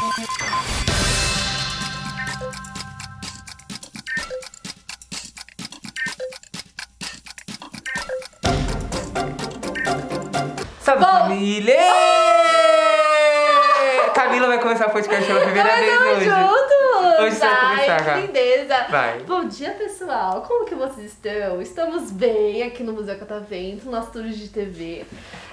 Salve família! Camila vai começar o podcast pela primeira vez Tamo hoje. juntos! Hoje você vai Ai, começar, lindeza! Vai. Bom dia, pessoal! Como que vocês estão? Estamos bem aqui no Museu Catavento, nosso tour de TV.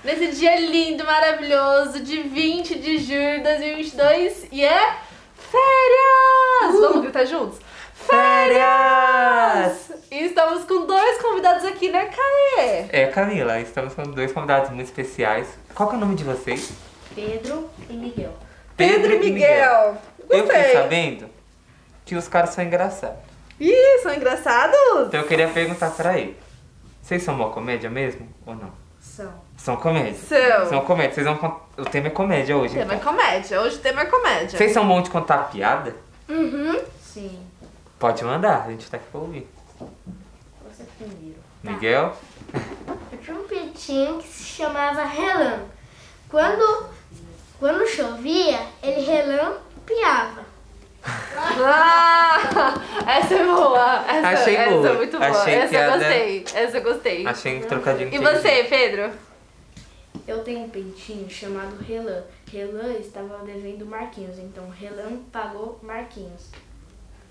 Nesse dia lindo, maravilhoso, de 20 de julho de 2022 e é férias! Uh! Vamos gritar juntos? Férias! E estamos com dois convidados aqui, né, Caê? É, Camila, estamos com dois convidados muito especiais. Qual que é o nome de vocês? Pedro e Miguel. Pedro e Miguel. Eu fiquei sabendo que os caras são engraçados. Ih, são engraçados? Então eu queria perguntar pra ele. Vocês são uma comédia mesmo ou não? São. São comédia. São. São comédia. Vocês vão cont- O tema é comédia O hoje. tema é então. comédia. Hoje o tema é comédia. Vocês são bons de contar piada? Uhum. Sim. Pode mandar, a gente tá aqui pra ouvir. Você primeiro. Miguel? Eu tinha um pintinho que se chamava Relan. Quando, quando chovia, ele relampeava. Ah, essa é boa. Essa, Achei essa boa. é muito boa. Achei essa piada- eu gostei. Essa eu gostei. Achei um trocadilho E você. Pedro? Eu tenho um peitinho chamado Relan. Relan estava devendo Marquinhos, então Relan pagou Marquinhos.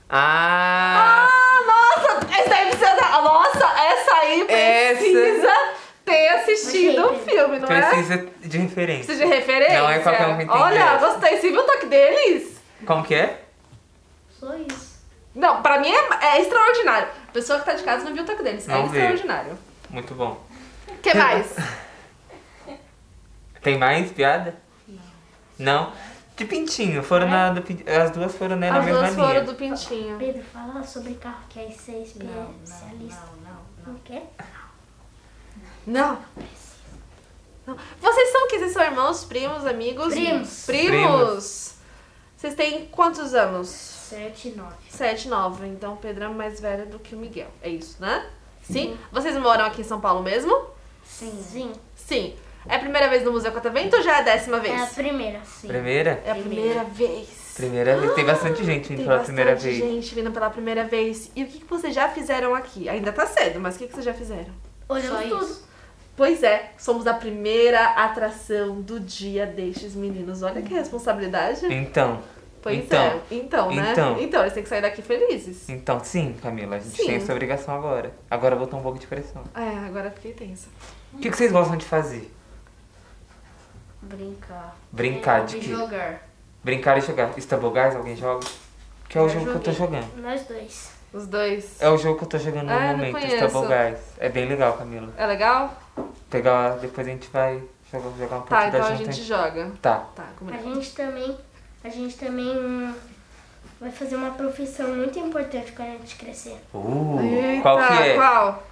Ah! Ah, nossa! Essa aí precisa. dar- Nossa, essa aí precisa ter assistido o filme, não é? Precisa de referência. Precisa de referência? Não é qualquer um que entende Olha, essa. gostei. Você viu o toque deles? Como que é? Só isso. Não, pra mim é, é extraordinário. A pessoa que tá de casa não viu o toque deles. é Não vi. extraordinário. Muito bom. O que mais? Tem mais piada? Não. De pintinho. Foram na do As duas foram né, na As mesma duas linha. foram do pintinho. Pedro, fala sobre carro que é especialista. não, não. Não quer? Não. Não. Vocês são o que? Vocês são irmãos, primos, amigos? Primos. Primos. Primos. Vocês têm quantos anos? Sete e nove. Sete, nove. Então o Pedro é mais velho do que o Miguel. É isso, né? Sim? Vocês moram aqui em São Paulo mesmo? Sim. Sim. Sim. É a primeira vez no Museu Catavento ou já é a décima vez? É a primeira. Sim. Primeira? É a primeira vez. Primeira vez. Tem bastante gente vindo Tem pela primeira vez. gente vindo pela primeira vez. E o que, que vocês já fizeram aqui? Ainda tá cedo, mas o que, que vocês já fizeram? Olhamos Só tudo. isso. Pois é, somos a primeira atração do dia destes meninos. Olha que responsabilidade. Então. Pois então. é. Então, né? Então. Então, eles têm que sair daqui felizes. Então, sim, Camila. A gente Sim. tem essa obrigação agora. Agora botar um pouco de pressão. É, agora fiquei tensa. O que, que vocês gostam de fazer? Brincar. Brincar de E quê? jogar. Brincar e jogar. Stumble Guys, alguém joga? Que é o Já jogo que eu tô jogando. Nós dois. Os dois. É o jogo que eu tô jogando no Ah, eu não momento. Stumble Guys. É bem legal, Camila. É legal? Pegar, depois a gente vai jogar, jogar um Tá, partida então a gente hein? joga. Tá. Tá, A gente também. A gente também hum, vai fazer uma profissão muito importante quando a gente crescer. Uh, Eita, qual que é? Qual?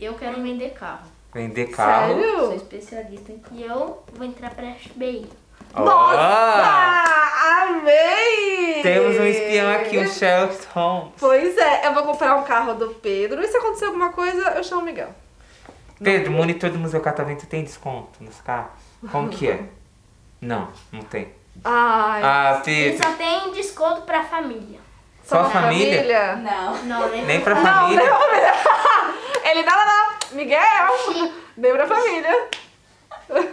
Eu quero vender carro. Vender carro. Sou Sério? especialista em E eu vou entrar pra FBI. Nossa! Amei! Temos um espião aqui, o Sherlock Holmes. Pois é, eu vou comprar um carro do Pedro e se acontecer alguma coisa, eu chamo o Miguel. Pedro, monitor do Museu Catavento tem desconto nos carros? Como que é? Não, não tem. Ai, Ah, Ele Pedro. só tem desconto pra família. Só uma família? Não. Não, nem Nem pra Não, família? nem pra família. Ele, não, não, não. Miguel, nem pra família.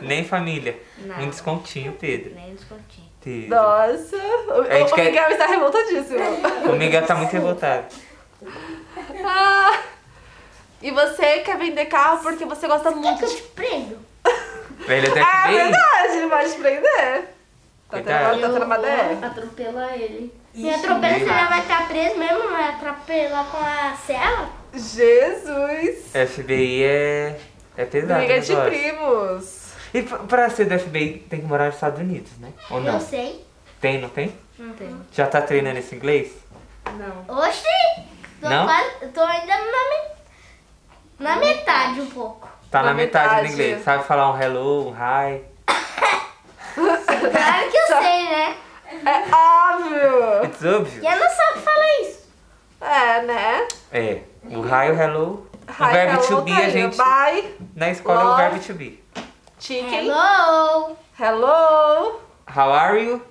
Nem família. Não. Um descontinho, Pedro. Nem descontinho. Pedro. Nossa, o, A gente o quer- Miguel está revoltadíssimo. O Miguel tá muito revoltado. Ah, e você quer vender carro porque você gosta Quer muito que eu de... te prendo? Ele é do Ah, é FBI? verdade, ele vai te prender. Tá tendo, Verdade. tá tendo uma DR. vou atropelar ele. Me atropela, você já vai estar preso mesmo? Vai atropelar com a cela? Jesus. FBI é, é pesado. Briga o de negócio. primos. E pra- ser do FBI tem que morar nos Estados Unidos, né? Ou não? Eu sei. Tem, não tem? Não tem. Já tá treinando esse inglês? Não. Oxi! Tô, Não? quase, tô ainda na, me- na metade um pouco. Tá na, Na metade, metade. do inglês. Sabe falar um hello, um hi. Claro que eu sei, né? É óbvio. It's obvious. E eu não sabe falar isso. É, né? É. O hi, o hello. Hi, o verbo hello, to be tá a gente. Bye, Na escola é Love. o verbo to be. chicken, Hello! hello. How are you?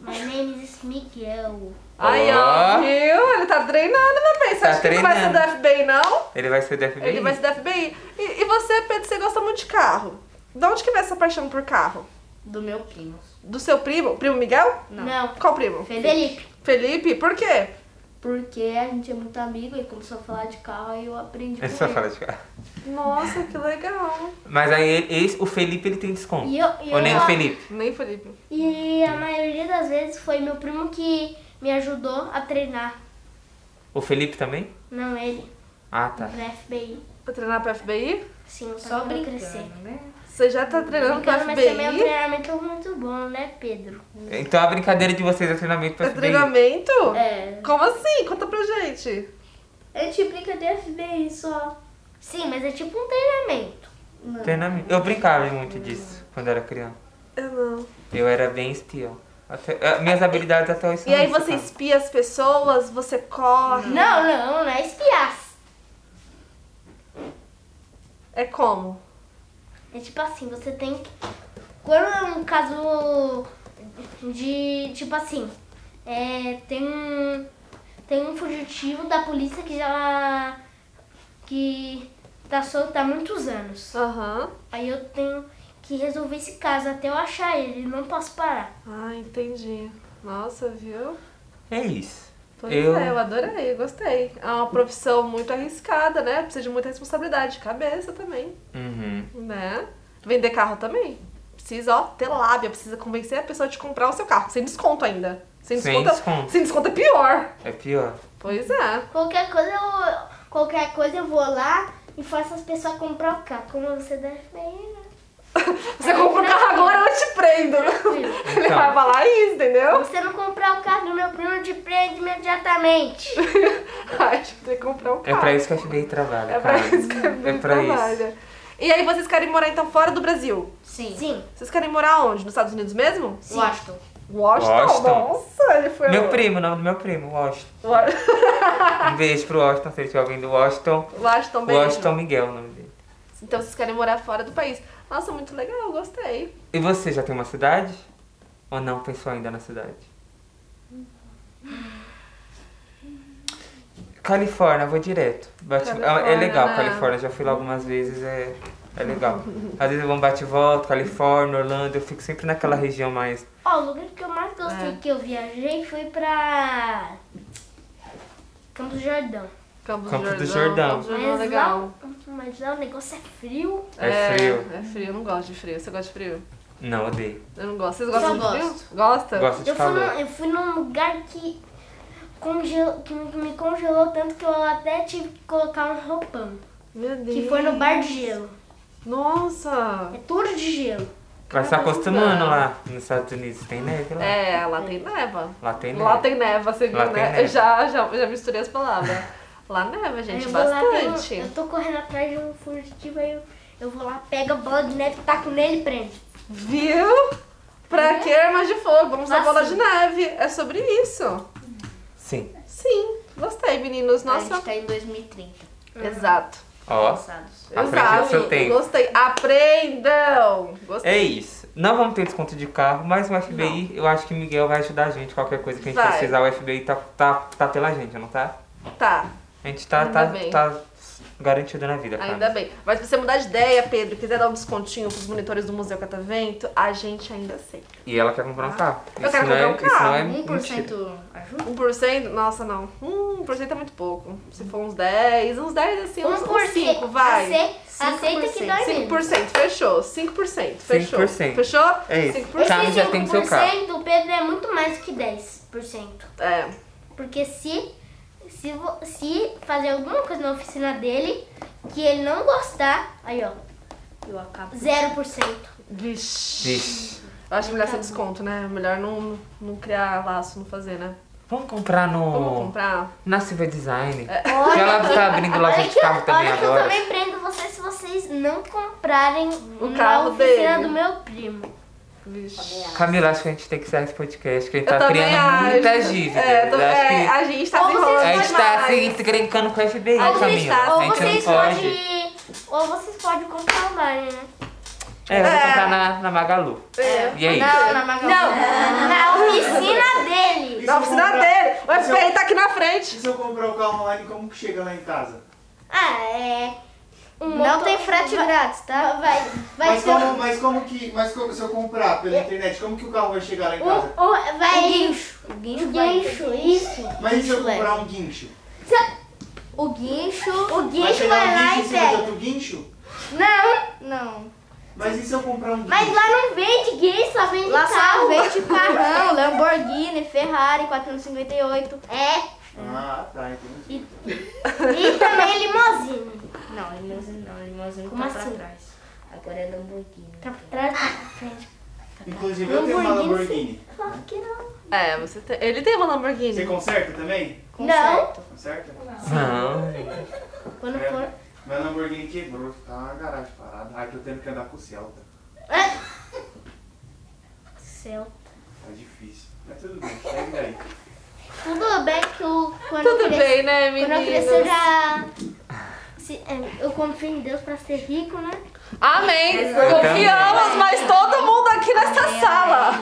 My name is Miguel. Aí, ó, viu? Ele tá treinando, meu bem. Você Tá acha que ele não vai ser do treinando. FBI, não? Ele vai ser do FBI? Ele vai ser do FBI. E, e você, Pedro, você gosta muito de carro. De onde que vem essa paixão por carro? Do meu primo. Do seu primo? Primo Miguel? Não. Qual primo? Felipe. Felipe? Por quê? Porque a gente é muito amigo e começou a falar de carro e eu aprendi com só ele. fala de carro. Nossa, que legal. Mas aí ele- esse, o Felipe ele tem desconto. E eu, e Ou nem eu- o Felipe. Nem Felipe. E a maioria das vezes foi meu primo que me ajudou a treinar. O Felipe também? Não ele, Ah, tá. pra FBI. Pra treinar pra FBI? Sim, Só pra eu brincando, crescer. né? Você já tá treinando pra Brincando, mas também é um FBI? treinamento muito bom, né, Pedro? Então a brincadeira de vocês é treinamento pra É FBI. treinamento? É. Como assim? Conta pra gente. A gente brinca de FBI só. Sim, mas é tipo um treinamento. Não. Treinamento. Eu brincava muito disso quando era criança. Eu não. Eu era bem espião. Até- eh, minhas habilidades até hoje são E aí isso, você cara. espia as pessoas, você corre. Não, não, não é espiar. É como? É tipo assim, você tem que. Quando é um caso de. Tipo assim, é, tem um. Tem um fugitivo da polícia que já. que tá solto há muitos anos. Aham. Aí eu tenho que resolver esse caso até eu achar ele, não posso parar. Ah, entendi. Nossa, viu? É isso. Pois Eu- é, eu adorei, eu gostei. É uma profissão muito arriscada, né? Precisa de muita responsabilidade, cabeça também, Uhum. né? Vender carro também. Precisa, ó, ter lábia, precisa convencer a pessoa de comprar o seu carro. Sem desconto ainda. Sem Sem desconto, desconto. Sem desconto é pior. É pior. Pois é. Qualquer coisa eu, qualquer coisa eu vou lá e faço as pessoas comprar o carro. Como você deve ver, né? Você compra o carro agora, eu te prendo. Ele Então. vai falar isso, Se entendeu? você não comprar o carro do meu primo, eu te prendo imediatamente. Ai, eu ter que comprar o É carro. pra isso que a FBI trabalha, É pra cara. isso que a É gente pra isso. trabalha. E aí vocês querem morar então fora do Brasil? Sim. Sim. Vocês querem morar onde? Nos Estados Unidos mesmo? Washington. Washington? Washington. Nossa, ele foi Meu lá. primo, o nome do meu primo, Washington. Wa- Um beijo pro Washington, se ele estiver ouvindo Washington. Washington, beijo. Washington Miguel, o nome dele. Então vocês querem morar fora do país. Nossa, muito legal, gostei. E você já tem uma cidade? Ou não pensou ainda na cidade? Califórnia, vou direto. Bate- Califórnia, é legal, né? Califórnia, já fui lá algumas vezes, é, é legal. Às vezes eu vou um bate e volta, Califórnia, Orlando, eu fico sempre naquela região mais. Ó, o lugar que eu mais gostei É. que eu viajei foi pra Campos do Jordão. Campos, Campos do Jordão. Campos do Jordão é legal. Lá, mas lá o negócio é frio. É frio. É frio, eu não gosto de frio. Você gosta de frio? Não, odeio. Eu não gosto. Vocês gostam de frio? Gosta? Gosto de Eu fui, calor. num, eu fui num lugar que, congel, que me- congelou tanto que eu até tive que colocar um roupão. Meu Deus. Que foi no bar de gelo. Nossa. É tudo de gelo. Vai se acostumando lá nos Estados Unidos. Tem neve lá? É, lá tem neva. Lá tem neve. Lá tem neva, você viu, Lá né? Eu já, já, já misturei as palavras. Lá neva, gente, eu vou lá, bastante. eu tô correndo atrás de um fugitivo, aí eu, eu vou lá, pego a bola de neve, taco nele e prendo. Viu? Pra que armas de fogo? Vamos usar bola de neve. É sobre isso. Sim. Sim, gostei, meninos. A Nossa. gente tá em 2030. Exato. Ó, Passados. Aprende Exato. o seu tempo. Gostei. Aprendam. Gostei. é isso. Não vamos ter desconto de carro, mas o FBI, eu acho que o Miguel vai ajudar a gente. Qualquer coisa que a gente Vai. precisar, o FBI tá, tá, tá pela gente, não tá? Tá. A gente tá, tá, tá garantido na vida, cara. Ainda bem. Mas se você mudar de ideia, Pedro, quiser dar um descontinho pros monitores do Museu Catavento, a gente ainda aceita. E ela quer comprar um carro. Eu quero não é, comprar um Isso não carro. é mentira. 1% ajuda? 1%? Nossa, não. Hum, 1% é muito pouco. Se for uns 10, uns 10 assim, uns, uns 5, vai. Ace- Aceita que dói menos. 5%, fechou. 5%, fechou. 5%. Fechou? É isso. 5%. Carro já tem seu carro. 5% do Pedro é muito mais do que 10%. É. Porque se, se, se fazer alguma coisa na oficina dele que ele não gostar, aí ó, Eu acabo. 0%. Vixe. Vixe. Eu acho melhor sem desconto, né? Melhor não, não criar laço, não fazer, né? Vamos comprar no. Vamos comprar. Na Silver Design. É. Que ela tá abrindo loja olha de que, carro também olha que eu agora. também prendo vocês se vocês não comprarem O na carro oficina dele. do meu primo. Vixe. Camila, acho que a gente tem que sair esse podcast, que a gente eu tá criando acho. muitas dívidas. É, tô... é, a gente tá se A gente tá se encrencando com o FBI, a Camila. Tá... Ou a gente vocês não pode... Ou vocês podem comprar online, né? É, eu vou é. comprar na, na Magalu. É. E aí? Não, na Magalu. Não, na oficina dele. Na oficina comprar... dele. O FBI tá aqui na frente. E se eu comprar o carro online, como que chega lá em casa? Ah, é... Um Não motor- tem frete vai- grátis, tá? Vai, vai Mas um- como, mas como que. Mas como, se eu comprar pela internet, como que o carro vai chegar lá em um, casa? um- vai. O guincho. O guincho vai- guincho, isso. Mas e se eu guincho comprar um guincho? O guincho... O Vai guincho chegar vai um lá guincho em e pega. outro guincho? Não, Não. Mas e se eu comprar um guincho? mas lá não vende guincho, só vende Lá só carro. vende carrão, Lamborghini, Ferrari 458. É. Ah, tá, entendi. E também limousine. Não, limousine não, limousine Como tá assim? pra trás. Agora é Lamborghini. Tá por trás tá pra frente. Inclusive eu tenho uma Lamborghini. Claro que não. É, você tem- ele tem uma Você Lamborghini. conserta também? Conserto. Conserta? Não. Quando É. for... Meu Lamborghini quebrou, tá na garagem parada. Ai, tô tendo que andar com o Celta. Céu. Tá difícil. Mas tudo bem, segue daí. Tudo bem que eu, quando Tudo eu crescer, bem, né, quando eu crescer já... se- é, eu confio em Deus pra ser rico, né? Amém. Eu Confiamos, mas todo mundo aqui nessa sala.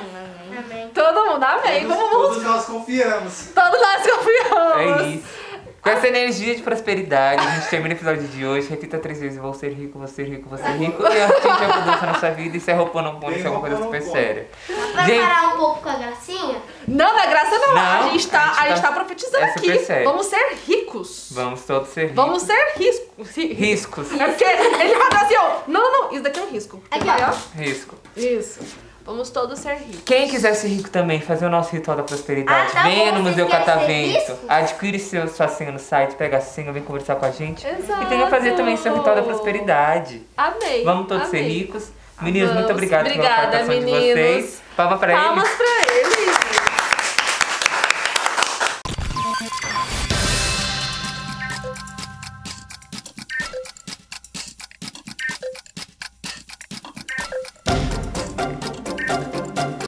Amém. Todo mundo, amém. Todos, todos nós confiamos. Todos nós confiamos. É isso. Com essa energia de prosperidade, a gente termina o episódio de hoje. Repita três vezes: vou ser rico, vou ser rico, vou ser rico. E a gente abundância na sua vida. Isso é roupão não pôr, isso é uma coisa super séria. Pra Gente- parar um pouco com a gracinha, Não, não é não. A gente tá, a gente a gente tá- tá profetizando é aqui. sério. Vamos ser ricos. Vamos todos ser ricos. Vamos ser riscos. Ri- Riscos. É porque ele fala assim, ó. Não, não, não. Isso daqui é um risco. Aqui, ó. Risco. Isso. Vamos todos ser ricos. Quem quiser ser rico também, fazer o nosso ritual da prosperidade, Ah, tá venha bom, no Museu ser Catavento, risco? adquire seu, sua senha no site, pega a senha, vem conversar com a gente. Exato. E venha fazer também seu ritual da prosperidade. Amém. Vamos todos ser amém. ricos. Meninos, muito Vamos. obrigado Obrigada, pela participação de meninos. vocês. Palma pra Palmas eles. pra